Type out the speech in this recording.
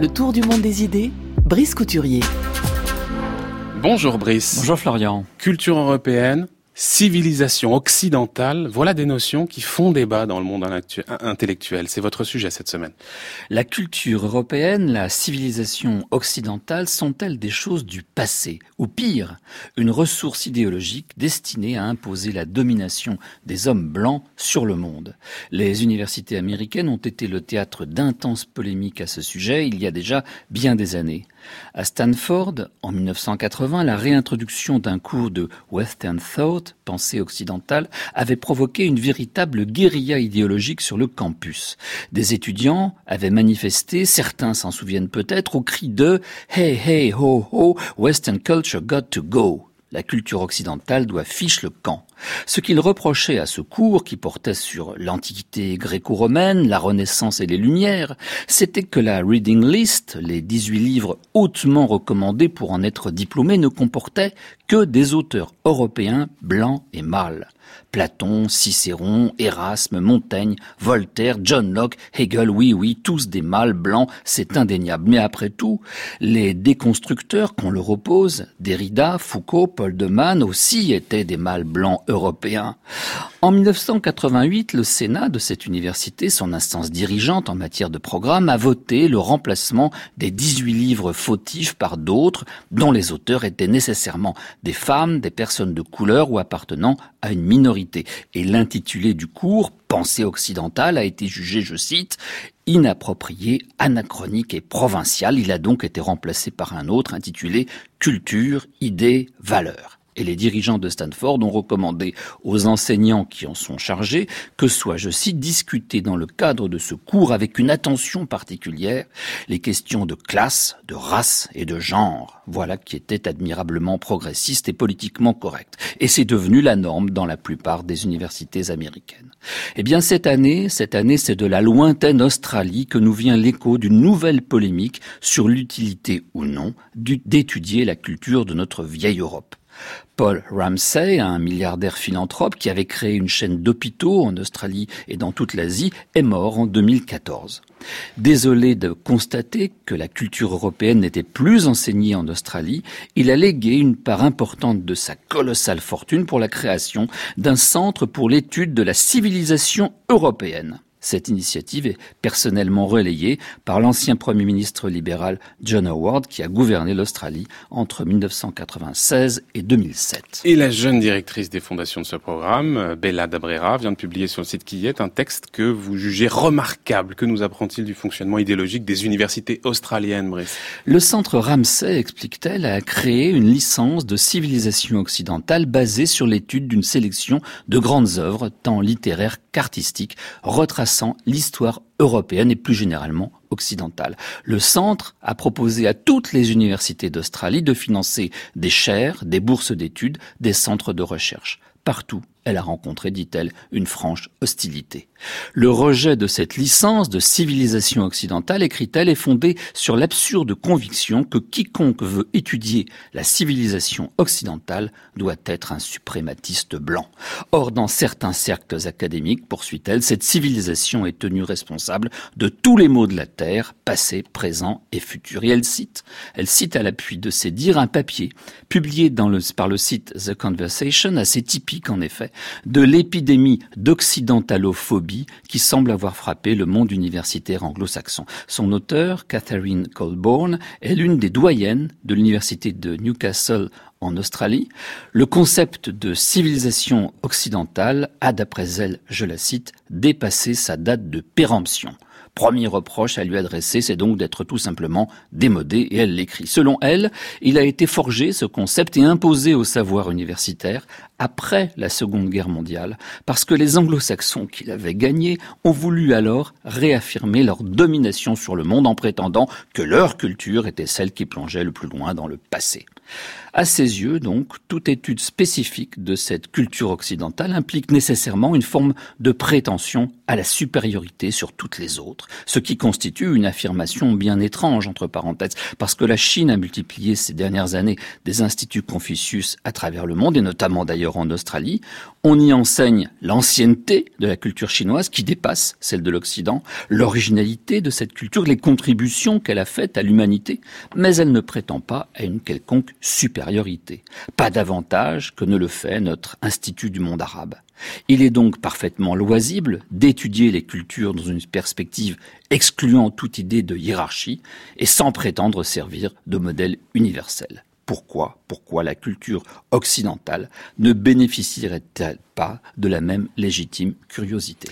Le tour du monde des idées, Brice Couturier. Bonjour Brice. Bonjour Florian. Culture européenne, civilisation occidentale, voilà des notions qui font débat dans le monde intellectuel. C'est votre sujet cette semaine. La culture européenne, la civilisation occidentale sont-elles des choses du passé? Ou pire, une ressource idéologique destinée à imposer la domination des hommes blancs sur le monde? Les universités américaines ont été le théâtre d'intenses polémiques à ce sujet il y a déjà bien des années. À Stanford, en 1980, la réintroduction d'un cours de Western Thought, pensée occidentale, avait provoqué une véritable guérilla idéologique sur le campus. Des étudiants avaient manifesté, certains s'en souviennent peut-être, au cri de Hey, hey, ho, ho, Western culture got to go. La culture occidentale doit fiche le camp. Ce qu'il reprochait à ce cours, qui portait sur l'Antiquité gréco-romaine, la Renaissance et les Lumières, c'était que la reading list, les 18 livres hautement recommandés pour en être diplômé, ne comportait que des auteurs européens blancs et mâles. Platon, Cicéron, Erasme, Montaigne, Voltaire, John Locke, Hegel, oui, oui, tous des mâles blancs, c'est indéniable. Mais après tout, les déconstructeurs qu'on leur oppose, Derrida, Foucault, Paul de Man aussi étaient des mâles blancs européens. En 1988, le Sénat de cette université, son instance dirigeante en matière de programme, a voté le remplacement des 18 livres fautifs par d'autres dont les auteurs étaient nécessairement des femmes, des personnes de couleur ou appartenant à une minorité. Et l'intitulé du cours, Pensée occidentale, a été jugé, je cite, inapproprié, anachronique et provincial. Il a donc été remplacé par un autre intitulé Culture, idées, valeurs et les dirigeants de Stanford ont recommandé aux enseignants qui en sont chargés que soit, je cite, discuté dans le cadre de ce cours avec une attention particulière les questions de classe, de race et de genre. Voilà qui était admirablement progressiste et politiquement correct. Et c'est devenu la norme dans la plupart des universités américaines. Eh bien, cette année, cette année, c'est de la lointaine Australie que nous vient l'écho d'une nouvelle polémique sur l'utilité ou non d'étudier la culture de notre vieille Europe. Paul Ramsay, un milliardaire philanthrope qui avait créé une chaîne d'hôpitaux en Australie et dans toute l'Asie, est mort en 2014. Désolé de constater que la culture européenne n'était plus enseignée en Australie, il a légué une part importante de sa colossale fortune pour la création d'un centre pour l'étude de la civilisation européenne. Cette initiative est personnellement relayée par l'ancien Premier ministre libéral John Howard qui a gouverné l'Australie entre 1996 et 2007. Et la jeune directrice des fondations de ce programme, Bella Dabrera, vient de publier sur le site qui est un texte que vous jugez remarquable. Que nous apprend-il du fonctionnement idéologique des universités australiennes, Brice? Le centre Ramsay, explique-t-elle, a créé une licence de civilisation occidentale basée sur l'étude d'une sélection de grandes œuvres, tant littéraires qu'artistiques, l'histoire européenne et plus généralement occidentale. Le centre a proposé à toutes les universités d'Australie de financer des chaires, des bourses d'études, des centres de recherche. Partout, elle a rencontré, dit-elle, une franche hostilité. Le rejet de cette licence de civilisation occidentale, écrit-elle, est fondé sur l'absurde conviction que quiconque veut étudier la civilisation occidentale doit être un suprématiste blanc. Or, dans certains cercles académiques, poursuit-elle, cette civilisation est tenue responsable de tous les maux de la terre, passé, présent et futur. Et elle cite, elle cite à l'appui de ses dires un papier publié par le site The Conversation, assez typique en effet, de l'épidémie d'occidentalophobie qui semble avoir frappé le monde universitaire anglo-saxon. Son auteur, Catherine Colborne, est l'une des doyennes de l'université de Newcastle en Australie. Le concept de civilisation occidentale a, d'après elle, je la cite, dépassé sa date de péremption. Premier reproche à lui adresser, c'est donc d'être tout simplement démodé, et elle l'écrit. Selon elle, il a été forgé, ce concept, et imposé au savoir universitaire après la Seconde Guerre mondiale, parce que les anglo-saxons qui l'avaient gagné ont voulu alors réaffirmer leur domination sur le monde en prétendant que leur culture était celle qui plongeait le plus loin dans le passé. À ses yeux, donc, toute étude spécifique de cette culture occidentale implique nécessairement une forme de prétention à la supériorité sur toutes les autres, ce qui constitue une affirmation bien étrange, entre parenthèses, parce que la Chine a multiplié ces dernières années des instituts Confucius à travers le monde, et notamment d'ailleurs en Australie. On y enseigne l'ancienneté de la culture chinoise qui dépasse celle de l'Occident, l'originalité de cette culture, les contributions qu'elle a faites à l'humanité, mais elle ne prétend pas à une quelconque supériorité, pas davantage que ne le fait notre Institut du monde arabe. Il est donc parfaitement loisible d'étudier les cultures dans une perspective excluant toute idée de hiérarchie et sans prétendre servir de modèle universel. Pourquoi, pourquoi la culture occidentale ne bénéficierait-elle pas de la même légitime curiosité?